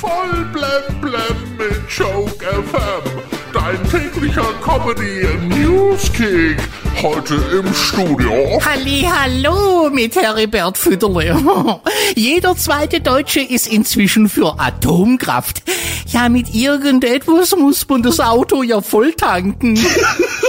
Voll blem blem mit Joke FM. Dein täglicher Comedy News Kick. Heute im Studio. Halli, hallo mit Heribert Fütterle. Jeder zweite Deutsche ist inzwischen für Atomkraft. Ja, mit irgendetwas muss man das Auto ja voll tanken.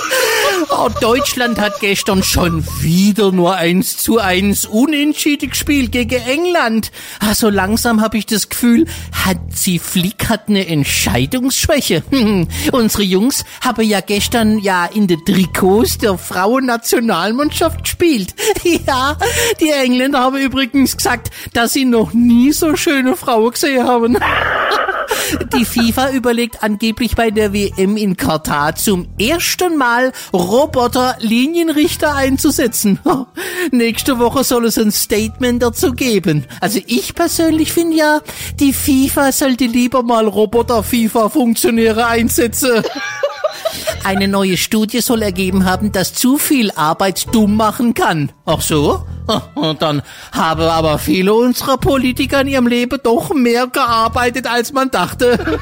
Deutschland hat gestern schon wieder nur eins zu eins unentschieden gespielt gegen England. Also langsam habe ich das Gefühl, Hansi Flick hat eine Entscheidungsschwäche. Unsere Jungs haben ja gestern ja in den Trikots der Frauennationalmannschaft gespielt. Ja, die Engländer haben übrigens gesagt, dass sie noch nie so schöne Frauen gesehen haben. Die FIFA überlegt angeblich bei der WM in Katar zum ersten Mal Roboter-Linienrichter einzusetzen. Nächste Woche soll es ein Statement dazu geben. Also ich persönlich finde ja, die FIFA sollte lieber mal Roboter-FIFA-Funktionäre einsetzen. Eine neue Studie soll ergeben haben, dass zu viel Arbeit dumm machen kann. Ach so? Und dann haben aber viele unserer Politiker in ihrem Leben doch mehr gearbeitet, als man dachte.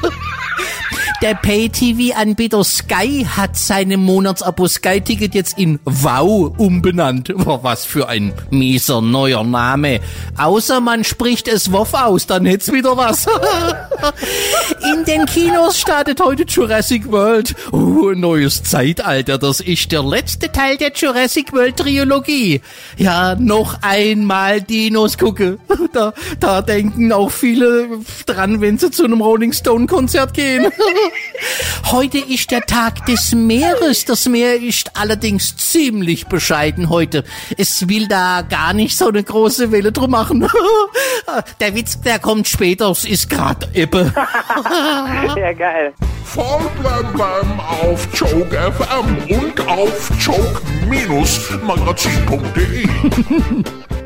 Der Pay-TV-Anbieter Sky hat seine Monatsabo Sky-Ticket jetzt in Wow umbenannt. Was für ein mieser neuer Name. Außer man spricht es WoW aus, dann hätt's wieder was. In den Kinos startet heute Jurassic World. Oh, neues Zeitalter. Das ist der letzte Teil der Jurassic World Trilogie. Ja, noch einmal Dinos gucke. Da, da denken auch viele dran, wenn sie zu einem Rolling Stone Konzert gehen. Heute ist der Tag des Meeres. Das Meer ist allerdings ziemlich bescheiden heute. Es will da gar nicht so eine große Welle drum machen. Der Witz, der kommt später. Es ist gerade Ebbe. Ja, geil. Voll blem blem auf Joke FM und auf joke-magazin.de.